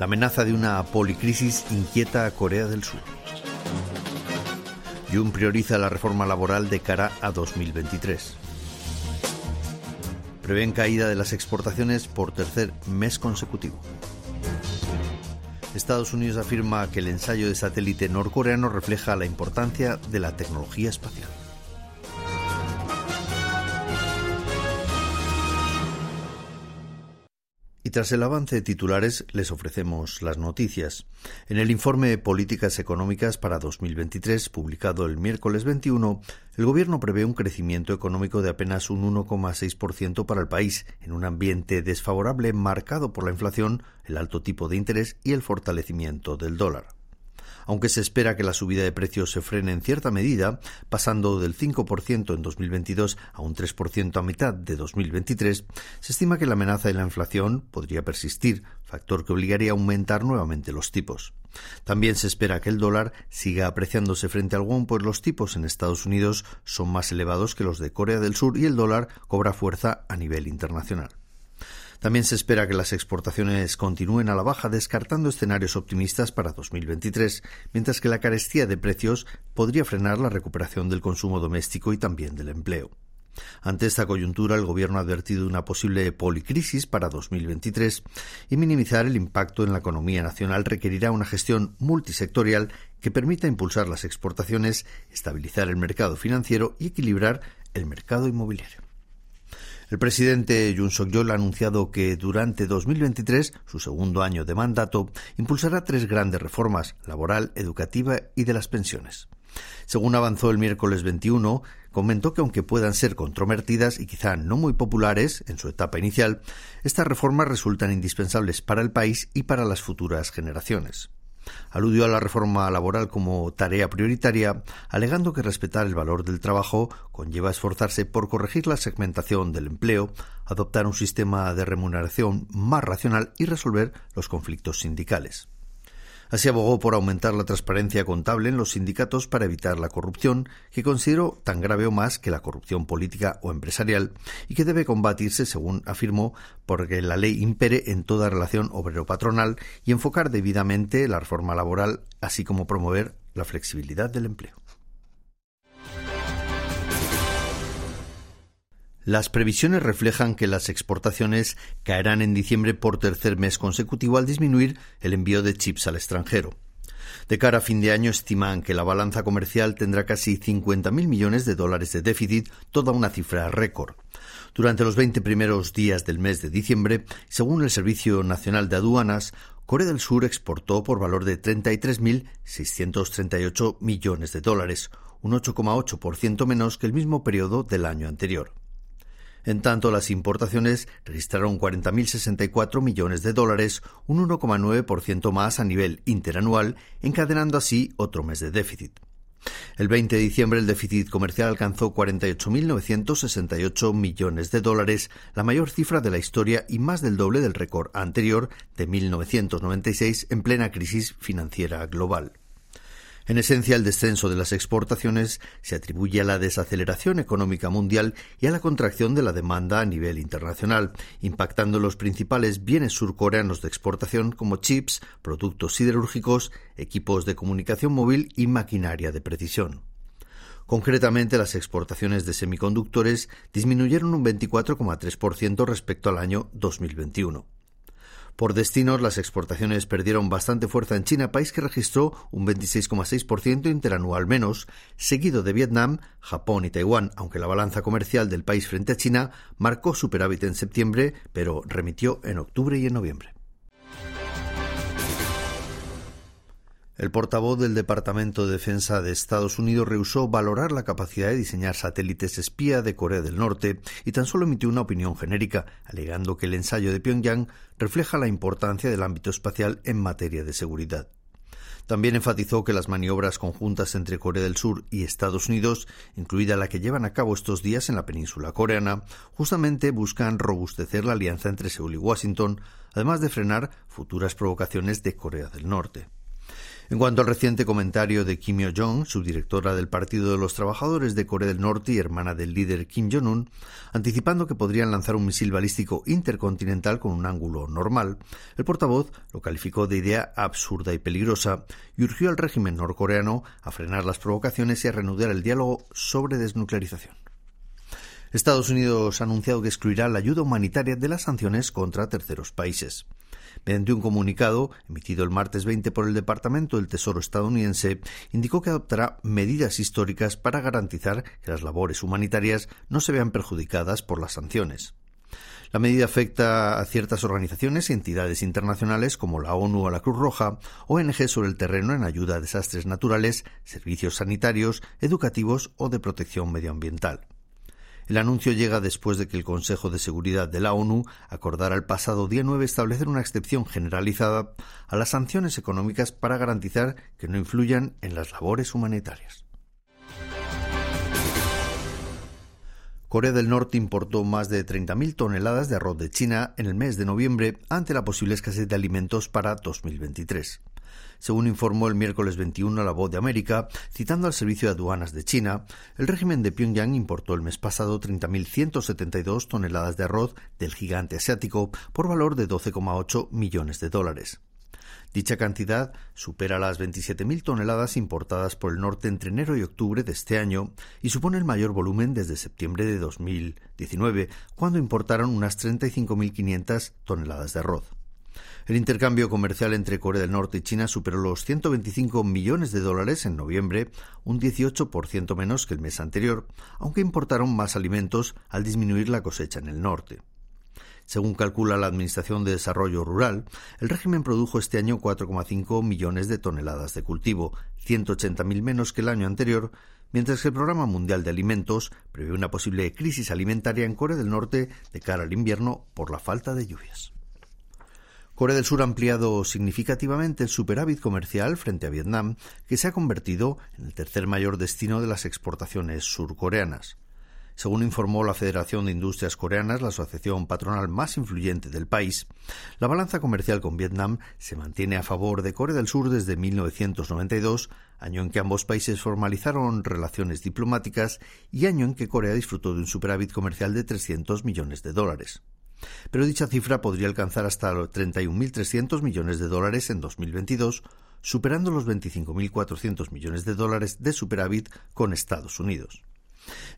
La amenaza de una policrisis inquieta a Corea del Sur. Jun prioriza la reforma laboral de cara a 2023. Prevén caída de las exportaciones por tercer mes consecutivo. Estados Unidos afirma que el ensayo de satélite norcoreano refleja la importancia de la tecnología espacial. Y tras el avance de titulares les ofrecemos las noticias. En el informe Políticas Económicas para 2023, publicado el miércoles 21, el Gobierno prevé un crecimiento económico de apenas un 1,6% para el país, en un ambiente desfavorable marcado por la inflación, el alto tipo de interés y el fortalecimiento del dólar aunque se espera que la subida de precios se frene en cierta medida, pasando del 5% en 2022 a un 3% a mitad de 2023, se estima que la amenaza de la inflación podría persistir, factor que obligaría a aumentar nuevamente los tipos. También se espera que el dólar siga apreciándose frente al won, pues los tipos en Estados Unidos son más elevados que los de Corea del Sur y el dólar cobra fuerza a nivel internacional. También se espera que las exportaciones continúen a la baja, descartando escenarios optimistas para 2023, mientras que la carestía de precios podría frenar la recuperación del consumo doméstico y también del empleo. Ante esta coyuntura, el Gobierno ha advertido una posible policrisis para 2023 y minimizar el impacto en la economía nacional requerirá una gestión multisectorial que permita impulsar las exportaciones, estabilizar el mercado financiero y equilibrar el mercado inmobiliario. El presidente Jun Suk-yeol ha anunciado que durante 2023, su segundo año de mandato, impulsará tres grandes reformas, laboral, educativa y de las pensiones. Según avanzó el miércoles 21, comentó que aunque puedan ser controvertidas y quizá no muy populares en su etapa inicial, estas reformas resultan indispensables para el país y para las futuras generaciones. Aludió a la reforma laboral como tarea prioritaria, alegando que respetar el valor del trabajo conlleva esforzarse por corregir la segmentación del empleo, adoptar un sistema de remuneración más racional y resolver los conflictos sindicales. Así abogó por aumentar la transparencia contable en los sindicatos para evitar la corrupción, que consideró tan grave o más que la corrupción política o empresarial, y que debe combatirse, según afirmó, porque la ley impere en toda relación obrero-patronal y enfocar debidamente la reforma laboral, así como promover la flexibilidad del empleo. Las previsiones reflejan que las exportaciones caerán en diciembre por tercer mes consecutivo al disminuir el envío de chips al extranjero. De cara a fin de año estiman que la balanza comercial tendrá casi 50.000 millones de dólares de déficit, toda una cifra récord. Durante los 20 primeros días del mes de diciembre, según el Servicio Nacional de Aduanas, Corea del Sur exportó por valor de 33.638 millones de dólares, un 8,8% menos que el mismo periodo del año anterior. En tanto, las importaciones registraron 40.064 millones de dólares, un 1,9% más a nivel interanual, encadenando así otro mes de déficit. El 20 de diciembre el déficit comercial alcanzó 48.968 millones de dólares, la mayor cifra de la historia y más del doble del récord anterior de 1996 en plena crisis financiera global. En esencia, el descenso de las exportaciones se atribuye a la desaceleración económica mundial y a la contracción de la demanda a nivel internacional, impactando los principales bienes surcoreanos de exportación como chips, productos siderúrgicos, equipos de comunicación móvil y maquinaria de precisión. Concretamente, las exportaciones de semiconductores disminuyeron un 24,3% respecto al año 2021. Por destinos, las exportaciones perdieron bastante fuerza en China, país que registró un 26,6% interanual menos, seguido de Vietnam, Japón y Taiwán, aunque la balanza comercial del país frente a China marcó superávit en septiembre, pero remitió en octubre y en noviembre. El portavoz del Departamento de Defensa de Estados Unidos rehusó valorar la capacidad de diseñar satélites espía de Corea del Norte y tan solo emitió una opinión genérica, alegando que el ensayo de Pyongyang refleja la importancia del ámbito espacial en materia de seguridad. También enfatizó que las maniobras conjuntas entre Corea del Sur y Estados Unidos, incluida la que llevan a cabo estos días en la península coreana, justamente buscan robustecer la alianza entre Seúl y Washington, además de frenar futuras provocaciones de Corea del Norte. En cuanto al reciente comentario de Kim Yo-jong, subdirectora del Partido de los Trabajadores de Corea del Norte y hermana del líder Kim Jong-un, anticipando que podrían lanzar un misil balístico intercontinental con un ángulo normal, el portavoz lo calificó de idea absurda y peligrosa y urgió al régimen norcoreano a frenar las provocaciones y a reanudar el diálogo sobre desnuclearización. Estados Unidos ha anunciado que excluirá la ayuda humanitaria de las sanciones contra terceros países. Mediante un comunicado emitido el martes 20 por el Departamento del Tesoro estadounidense, indicó que adoptará medidas históricas para garantizar que las labores humanitarias no se vean perjudicadas por las sanciones. La medida afecta a ciertas organizaciones y entidades internacionales como la ONU o la Cruz Roja, ONG sobre el terreno en ayuda a desastres naturales, servicios sanitarios, educativos o de protección medioambiental. El anuncio llega después de que el Consejo de Seguridad de la ONU acordara el pasado día 9 establecer una excepción generalizada a las sanciones económicas para garantizar que no influyan en las labores humanitarias. Corea del Norte importó más de 30.000 toneladas de arroz de China en el mes de noviembre ante la posible escasez de alimentos para 2023 según informó el miércoles 21 la Voz de América, citando al Servicio de Aduanas de China, el régimen de Pyongyang importó el mes pasado 30.172 toneladas de arroz del gigante asiático por valor de 12,8 millones de dólares. Dicha cantidad supera las 27.000 toneladas importadas por el norte entre enero y octubre de este año y supone el mayor volumen desde septiembre de 2019, cuando importaron unas 35.500 toneladas de arroz. El intercambio comercial entre Corea del Norte y China superó los 125 millones de dólares en noviembre, un 18% menos que el mes anterior, aunque importaron más alimentos al disminuir la cosecha en el norte. Según calcula la Administración de Desarrollo Rural, el régimen produjo este año 4,5 millones de toneladas de cultivo, 180.000 menos que el año anterior, mientras que el Programa Mundial de Alimentos prevé una posible crisis alimentaria en Corea del Norte de cara al invierno por la falta de lluvias. Corea del Sur ha ampliado significativamente el superávit comercial frente a Vietnam, que se ha convertido en el tercer mayor destino de las exportaciones surcoreanas. Según informó la Federación de Industrias Coreanas, la asociación patronal más influyente del país, la balanza comercial con Vietnam se mantiene a favor de Corea del Sur desde 1992, año en que ambos países formalizaron relaciones diplomáticas y año en que Corea disfrutó de un superávit comercial de 300 millones de dólares pero dicha cifra podría alcanzar hasta los 31.300 millones de dólares en 2022, superando los 25.400 millones de dólares de superávit con Estados Unidos.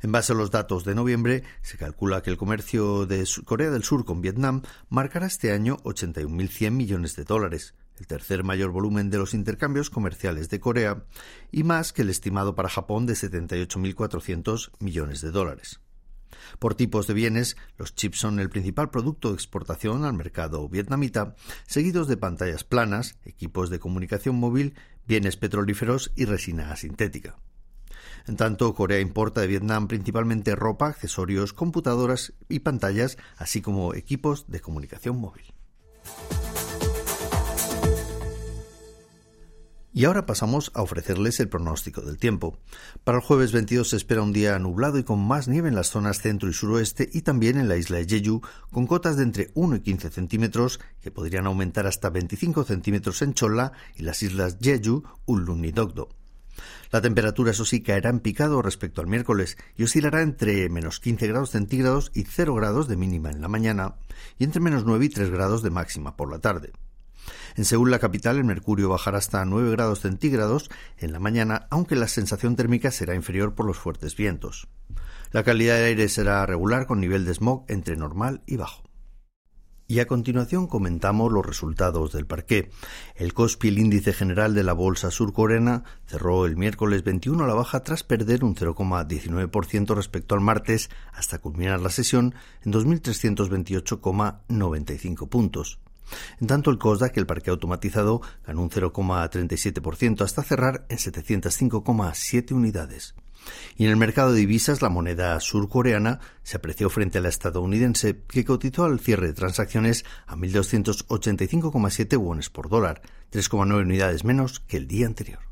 En base a los datos de noviembre, se calcula que el comercio de Corea del Sur con Vietnam marcará este año 81.100 millones de dólares, el tercer mayor volumen de los intercambios comerciales de Corea, y más que el estimado para Japón de 78.400 millones de dólares. Por tipos de bienes, los chips son el principal producto de exportación al mercado vietnamita, seguidos de pantallas planas, equipos de comunicación móvil, bienes petrolíferos y resina sintética. En tanto, Corea importa de Vietnam principalmente ropa, accesorios, computadoras y pantallas, así como equipos de comunicación móvil. Y ahora pasamos a ofrecerles el pronóstico del tiempo. Para el jueves 22 se espera un día nublado y con más nieve en las zonas centro y suroeste y también en la isla de Jeju, con cotas de entre 1 y 15 centímetros que podrían aumentar hasta 25 centímetros en Cholla y las islas Jeju, Ullun y Dogdo. La temperatura, eso sí, caerá en picado respecto al miércoles y oscilará entre menos 15 grados centígrados y 0 grados de mínima en la mañana y entre menos 9 y 3 grados de máxima por la tarde. En Seúl, la capital, el mercurio bajará hasta 9 grados centígrados en la mañana, aunque la sensación térmica será inferior por los fuertes vientos. La calidad del aire será regular con nivel de smog entre normal y bajo. Y a continuación comentamos los resultados del parqué. El COSPI, el índice general de la bolsa surcoreana, cerró el miércoles 21 a la baja tras perder un 0,19% respecto al martes hasta culminar la sesión en 2.328,95 puntos. En tanto, el COSDAC, el parque automatizado, ganó un 0,37% hasta cerrar en 705,7 unidades. Y en el mercado de divisas, la moneda surcoreana se apreció frente a la estadounidense, que cotizó al cierre de transacciones a 1.285,7 wones por dólar, 3,9 unidades menos que el día anterior.